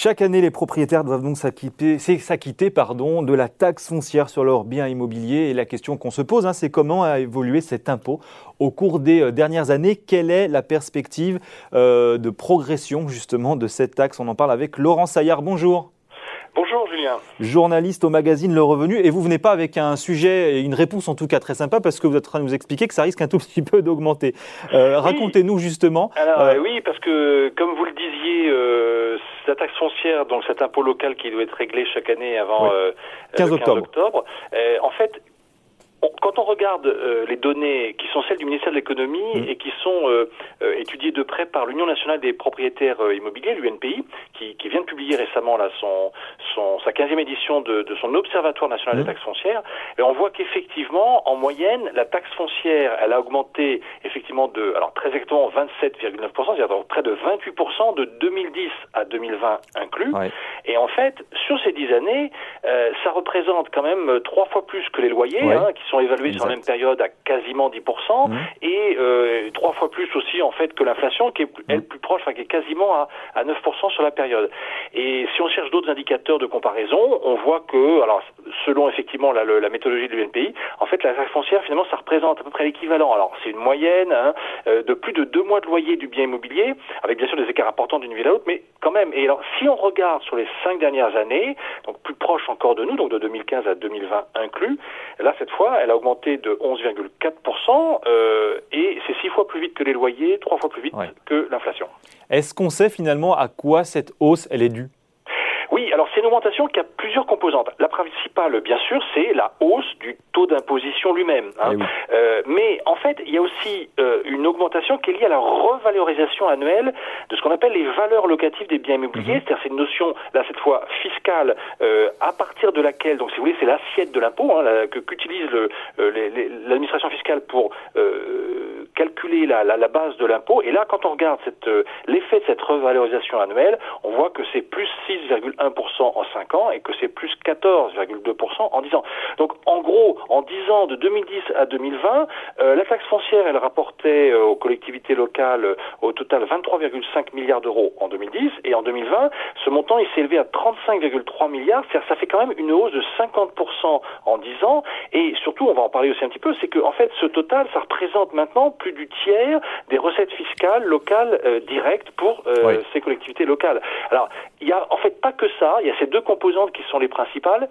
Chaque année, les propriétaires doivent donc s'acquitter, s'acquitter pardon, de la taxe foncière sur leurs biens immobiliers. Et la question qu'on se pose, hein, c'est comment a évolué cet impôt au cours des euh, dernières années? Quelle est la perspective euh, de progression justement de cette taxe? On en parle avec Laurent Saillard. Bonjour. Bonjour Julien. Journaliste au magazine Le Revenu et vous venez pas avec un sujet et une réponse en tout cas très sympa parce que vous êtes en train de nous expliquer que ça risque un tout petit peu d'augmenter. Euh, racontez-nous justement. Alors oui, parce que comme vous le disiez, la taxe foncière, donc cet impôt local qui doit être réglé chaque année avant 15 octobre. octobre en fait, quand on regarde euh, les données qui sont celles du ministère de l'économie mmh. et qui sont euh, euh, étudiées de près par l'Union nationale des propriétaires immobiliers, l'UNPI, qui, qui, vient de publier récemment là, son, son, sa 15e édition de, de son Observatoire national mmh. des taxes foncières, et on voit qu'effectivement, en moyenne, la taxe foncière, elle a augmenté effectivement de, alors très exactement 27,9%, c'est-à-dire près de 28% de 2010 à 2020 inclus. Et en fait, sur ces 10 années, ça représente quand même trois fois plus que les loyers, hein, qui sont évalués sur la même période à quasiment 10%, mmh. et euh, trois fois plus aussi en fait que l'inflation, qui est elle mmh. plus proche, enfin qui est quasiment à, à 9% sur la période. Et si on cherche d'autres indicateurs de comparaison, on voit que, alors selon effectivement la, la méthodologie de l'UNPI, en fait la taxe foncière finalement ça représente à peu près l'équivalent. Alors c'est une moyenne hein, euh, de plus de deux mois de loyer du bien immobilier, avec bien sûr des écarts importants d'une ville à l'autre, mais quand même. Et alors si on regarde sur les cinq dernières années, donc plus proche encore de nous, donc de 2015 à 2020 inclus, là cette fois elle a augmenté de 11,4% euh, et c'est six fois plus vite que les loyers, trois fois plus vite que l'inflation. Est-ce qu'on sait finalement à quoi cette hausse elle est due oui, alors c'est une augmentation qui a plusieurs composantes. La principale, bien sûr, c'est la hausse du taux d'imposition lui-même. Hein. Eh euh, mais en fait, il y a aussi euh, une augmentation qui est liée à la revalorisation annuelle de ce qu'on appelle les valeurs locatives des biens immobiliers. Mhm. C'est-à-dire c'est une notion, là cette fois fiscale, euh, à partir de laquelle, donc si vous voulez, c'est l'assiette de l'impôt hein, que qu'utilise l'administration fiscale pour calculer la, base de l'impôt. Et là, quand on regarde l'effet de cette revalorisation annuelle, on voit que c'est plus 6,1 en 5 ans et que c'est plus 14,2% en 10 ans. Donc en gros, en 10 ans de 2010 à 2020, euh, la taxe foncière, elle rapportait euh, aux collectivités locales euh, au total 23,5 milliards d'euros en 2010 et en 2020, ce montant il s'est élevé à 35,3 milliards, c'est-à-dire ça fait quand même une hausse de 50% en 10 ans et surtout, on va en parler aussi un petit peu, c'est que en fait ce total, ça représente maintenant plus du tiers des recettes fiscales locales directes pour ces collectivités locales. Alors, il y a en fait pas que ça, il y a ces deux composantes qui sont les principales,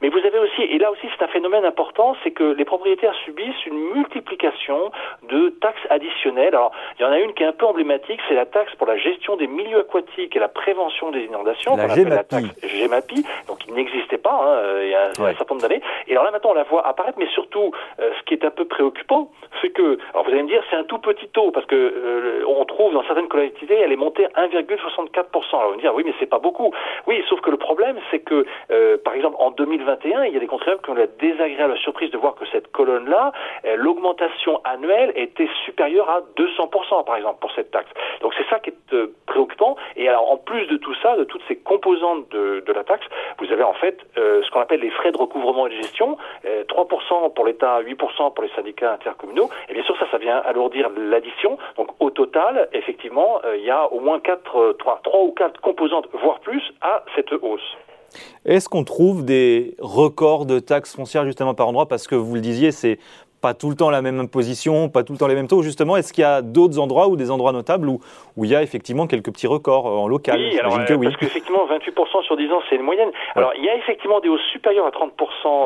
mais vous avez aussi, et là aussi c'est un phénomène important, c'est que les propriétaires subissent une multiplication de taxes additionnelles. Alors, il y en a une qui est un peu emblématique, c'est la taxe pour la gestion des milieux aquatiques et la prévention des inondations, la GEMAPI. la taxe donc qui n'existait pas hein, euh, il y a un, certain nombre d'années. Et alors là maintenant on la voit apparaître, mais surtout, euh, ce qui est un peu préoccupant, c'est que, alors vous allez me dire, c'est un tout petit taux, parce que euh, on trouve dans certaines collectivités, elle est montée à 1,64%. Alors vous me dire, oui, mais c'est pas beaucoup. Oui, sauf que le problème, c'est que, euh, par exemple, en 2021, il y a des contribuables qui ont la désagréable surprise de voir que cette colonne-là, euh, l'augmentation annuelle était supérieure à 200%, par exemple, pour cette taxe. Donc c'est ça qui est euh, préoccupant. Et alors, en plus de tout ça, de toutes ces composantes de, de la taxe, vous avez en fait ce qu'on appelle les frais de recouvrement et de gestion, 3% pour l'État, 8% pour les syndicats intercommunaux. Et bien sûr, ça, ça vient alourdir l'addition. Donc au total, effectivement, il y a au moins 4, 3, 3 ou 4 composantes, voire plus, à cette hausse. Est-ce qu'on trouve des records de taxes foncières justement par endroit? Parce que vous le disiez, c'est pas tout le temps la même imposition, pas tout le temps les mêmes taux. Justement, est-ce qu'il y a d'autres endroits ou des endroits notables où, où il y a effectivement quelques petits records en local? Oui, alors, que oui. parce qu'effectivement, 28% sur 10 ans, c'est une moyenne. Alors, il y a effectivement des hausses supérieures à 30%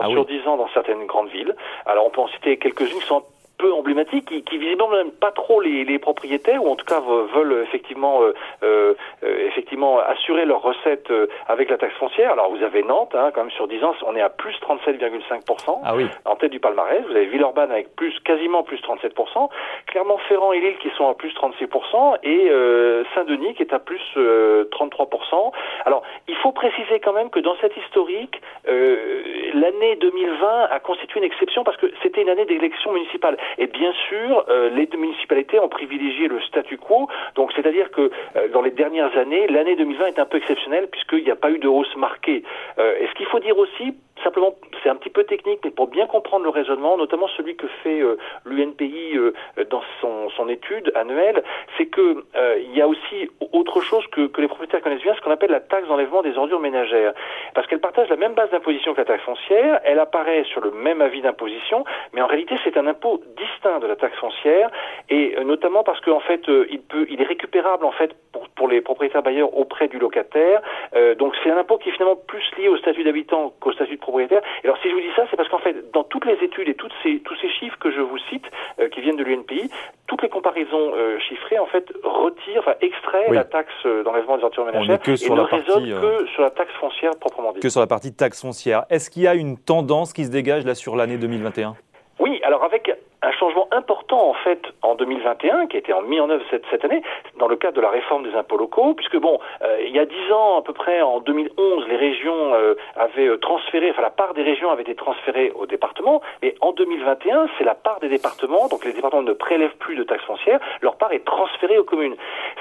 ah sur 10 ans dans certaines grandes villes. Alors, on peut en citer quelques-unes qui sont peu emblématique, qui, qui visiblement n'aiment pas trop les, les, propriétaires, ou en tout cas veulent effectivement, euh, euh, euh effectivement assurer leurs recettes euh, avec la taxe foncière. Alors vous avez Nantes, hein, quand même sur 10 ans, on est à plus 37,5% ah oui. en tête du palmarès. Vous avez Villeurbanne avec plus quasiment plus 37%, Clermont-Ferrand et Lille qui sont à plus 36%, et euh, Saint-Denis qui est à plus 33%. Alors il faut préciser quand même que dans cette historique, l'année 2020 a constitué une exception parce que c'était une année d'élection municipale. Et bien sûr, euh, les municipalités ont privilégié le statu quo. Donc, c'est-à-dire que euh, dans les dernières années, l'année 2020 est un peu exceptionnelle puisqu'il n'y a pas eu de hausse marquée. Euh, et ce qu'il faut dire aussi, simplement, c'est un petit peu technique, mais pour bien comprendre le raisonnement, notamment celui que fait euh, l'UNPI euh, dans son, étude annuelle, c'est que euh, y a aussi autre chose que, les propriétaires connaissent bien, ce qu'on appelle la taxe d'enlèvement des ordures ménagères, parce qu'elle partage la même base d'imposition que la taxe foncière, elle apparaît sur le même avis d'imposition, mais en réalité c'est un impôt distinct de la taxe foncière, et notamment parce qu'en fait il est récupérable en fait pour, pour les propriétaires bailleurs auprès du locataire, donc c'est un impôt qui est finalement plus lié au statut d'habitant qu'au statut de propriétaire. Et alors si je vous dis ça, c'est parce qu'en fait, dans toutes les études et toutes ces, tous ces chiffres que je vous cite, euh, qui viennent de l'UNPI, toutes les comparaisons euh, chiffrées, en fait, retirent, enfin, extraient la taxe euh, d'enlèvement des ordures ménagères que sur et la ne partie, que sur la taxe foncière proprement dite. Que sur la partie taxe foncière. Est-ce qu'il y a une tendance qui se dégage là sur l'année 2021 oui, alors avec changement important en fait en 2021 qui a été mis en œuvre cette, cette année dans le cadre de la réforme des impôts locaux, puisque bon, euh, il y a dix ans à peu près, en 2011, les régions euh, avaient euh, transféré, enfin la part des régions avait été transférée aux départements, mais en 2021, c'est la part des départements, donc les départements ne prélèvent plus de taxes foncières, leur part est transférée aux communes.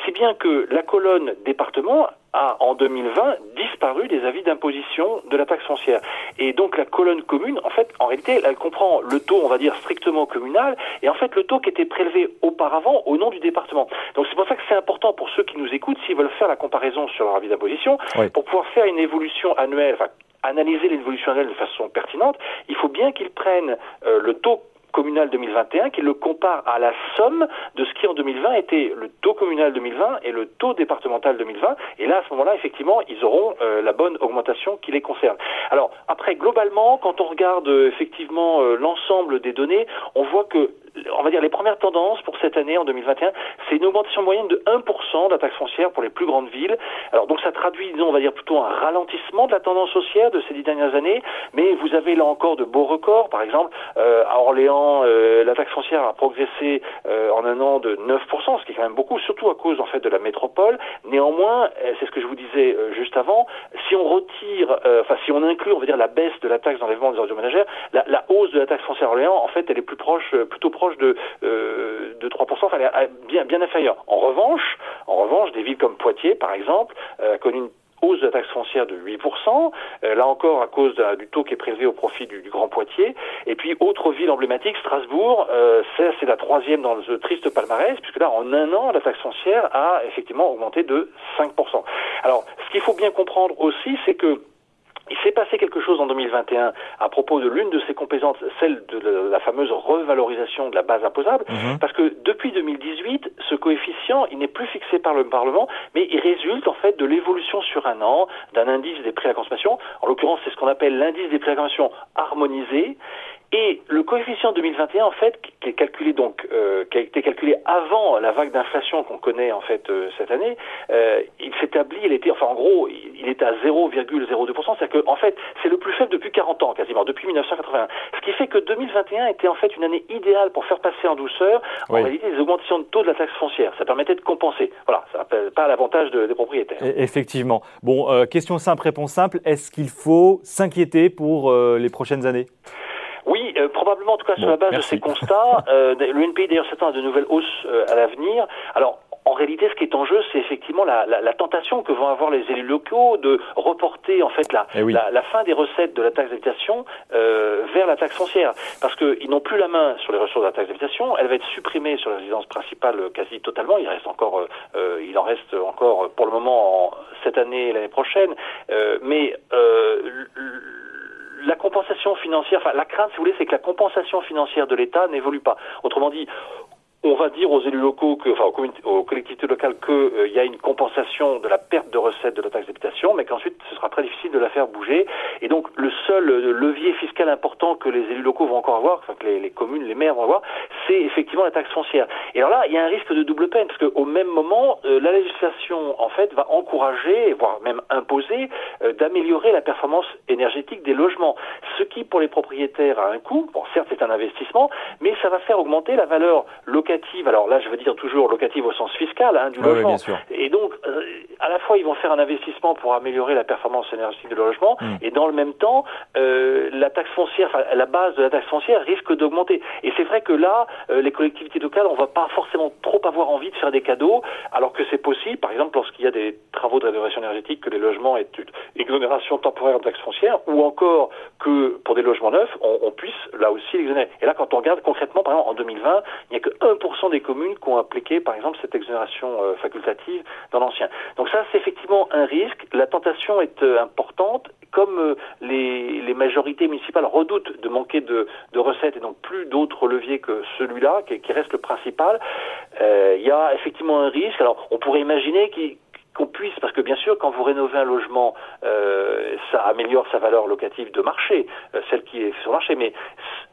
Si bien que la colonne département a en 2020 disparu des avis d'imposition de la taxe foncière. Et donc la colonne commune, en fait, en réalité, elle comprend le taux, on va dire, strictement communal, et en fait le taux qui était prélevé auparavant au nom du département. Donc c'est pour ça que c'est important pour ceux qui nous écoutent, s'ils veulent faire la comparaison sur leur avis d'imposition, pour pouvoir faire une évolution annuelle, enfin analyser l'évolution annuelle de façon pertinente, il faut bien qu'ils prennent euh, le taux communal 2021 qui le compare à la somme de ce qui en 2020 était le taux communal 2020 et le taux départemental 2020. Et là, à ce moment-là, effectivement, ils auront euh, la bonne augmentation qui les concerne. Alors après, globalement, quand on regarde euh, effectivement euh, l'ensemble des données, on voit que on va dire les premières tendances pour cette année en 2021, c'est une augmentation moyenne de 1% de la taxe foncière pour les plus grandes villes. Alors donc ça traduit, disons, on va dire plutôt un ralentissement de la tendance haussière de ces dix dernières années, mais vous avez là encore de beaux records. Par exemple, à Orléans, euh, la taxe foncière a progressé euh, en un an de 9%, ce qui est quand même beaucoup, surtout à cause en fait de la métropole. Néanmoins, euh, c'est ce que je vous disais juste avant, si on retire, enfin si on inclut, on va dire la baisse de la taxe d'enlèvement des ordures ménagères, la, la, hausse de la taxe foncière à Orléans, en fait, elle est plus proche, plutôt proche de de 3%, enfin elle est bien bien inférieure. En revanche, en revanche, des villes comme Poitiers, par exemple, euh, connu une hausse de la taxe foncière de 8%, euh, là encore à cause du taux qui est prélevé au profit du, Grand Poitiers. Et puis autre ville emblématique, Strasbourg, euh, c'est la troisième dans ce triste palmarès, puisque là en un an, la taxe foncière a effectivement augmenté de 5%. Alors ce qu'il faut bien comprendre aussi, c'est que il s'est passé quelque chose en 2021 à propos de l'une de ces compétences, celle de la fameuse revalorisation de la base imposable, mhm. parce que depuis 2018, ce coefficient, il n'est plus fixé par le Parlement, mais il résulte en fait de l'évolution sur un an d'un indice des prix à la consommation. En l'occurrence, c'est ce qu'on appelle l'indice des prix à la consommation harmonisé. Et le coefficient 2021, en fait, qui est calculé donc, euh, qui a été calculé avant la vague d'inflation qu'on connaît en fait euh, cette année, euh, il s'établit, il était, enfin en gros, il, est à 0,02%, c'est-à-dire que en fait, c'est le plus faible depuis 40 ans quasiment, depuis 1981. Ce qui fait que 2021 était en fait une année idéale pour faire passer en douceur, en réalité, les augmentations de taux de la taxe foncière. Ça permettait de compenser. Voilà, ça n'appelle pas l'avantage des propriétaires. Effectivement. Bon, question simple, réponse simple. Est-ce qu'il faut s'inquiéter pour les prochaines années? Euh, probablement en tout cas sur la base de ces constats. Euh, L'UNPI d'ailleurs s'attend à de nouvelles hausses euh, à l'avenir. Alors en réalité, ce qui est en jeu, c'est effectivement la, la, la, tentation que vont avoir les élus locaux de reporter en fait la, eh la, la, fin des recettes de la taxe d'habitation euh, vers la taxe foncière, parce qu'ils n'ont plus la main sur les ressources de la taxe d'habitation. Elle va être supprimée sur la résidence principale quasi totalement. Il reste encore, euh, euh il en reste encore pour le moment en, cette année et l'année prochaine, euh, mais euh, la compensation financière, enfin la crainte, si vous voulez, c'est que la compensation financière de l'État n'évolue pas. Autrement dit, on va dire aux élus locaux, que, enfin aux, collectivités locales qu'il euh, y a une compensation de la perte de recettes de la taxe d'habitation, mais qu'ensuite ce sera très difficile de la faire bouger. Et donc le seul euh, levier fiscal important que les élus locaux vont encore avoir, enfin que les, communes, les maires vont avoir, c'est effectivement la taxe foncière. Et alors là, il y a un risque de double peine, parce qu'au même moment, euh, la législation en fait va encourager, voire même imposer, d'améliorer la performance énergétique des logements, ce qui pour les propriétaires a un coût. Bon, certes c'est un investissement, mais ça va faire augmenter la valeur locale alors là je veux dire toujours locative au sens fiscal hein, du logement. et donc, euh, à la fois ils vont faire un investissement pour améliorer la performance énergétique de logement, mmh. et dans le même temps, euh, la taxe foncière, enfin, la base de la taxe foncière risque d'augmenter. Et c'est vrai que là, euh, les collectivités locales, on va pas forcément trop avoir envie de faire des cadeaux, alors que c'est possible, par exemple, lorsqu'il y a des travaux de rénovation énergétique, que les logements aient une exonération temporaire de taxe foncière, ou encore que pour des logements neufs, on, puisse là aussi l'exonérer. Et là, quand on regarde concrètement, par exemple, en 2020, il n'y a que 1% des communes qui ont appliqué, par exemple, cette exonération euh, facultative dans l'ancien. Donc ça, c'est effectivement un risque. La tentation est euh, importante. Comme euh, les, majorités municipales redoutent de manquer de, recettes et donc plus d'autres leviers que celui-là, qui, qui, reste le principal, il y a effectivement un risque. Alors, on pourrait imaginer qu'il qu'on puisse, parce que bien sûr, quand vous rénovez un logement, euh, ça améliore sa valeur locative de marché, euh, celle qui est sur le marché, mais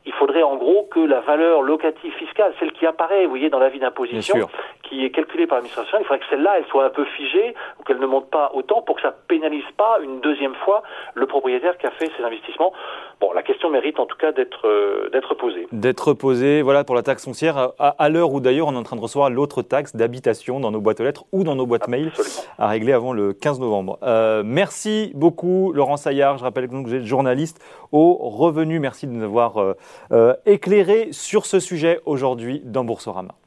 il faudrait en gros que la valeur locative fiscale, celle qui apparaît, vous voyez, dans l'avis d'imposition, qui est calculée par l'administration, il faudrait que celle-là, elle soit un peu figée, ou qu'elle ne monte pas autant, pour que ça pénalise pas une deuxième fois le propriétaire qui a fait ses investissements. Bon, la question mérite en tout cas d'être euh, d'être posée. D'être posée, voilà, pour la taxe foncière, à, l'heure où d'ailleurs on est en train de recevoir l'autre taxe d'habitation dans nos boîtes aux lettres ou dans nos boîtes mail à régler avant le 15 novembre. Euh, merci beaucoup, Laurent Saillard. Je rappelle que vous êtes journaliste au Revenu. Merci de nous avoir euh, éclairé sur ce sujet aujourd'hui dans Boursorama.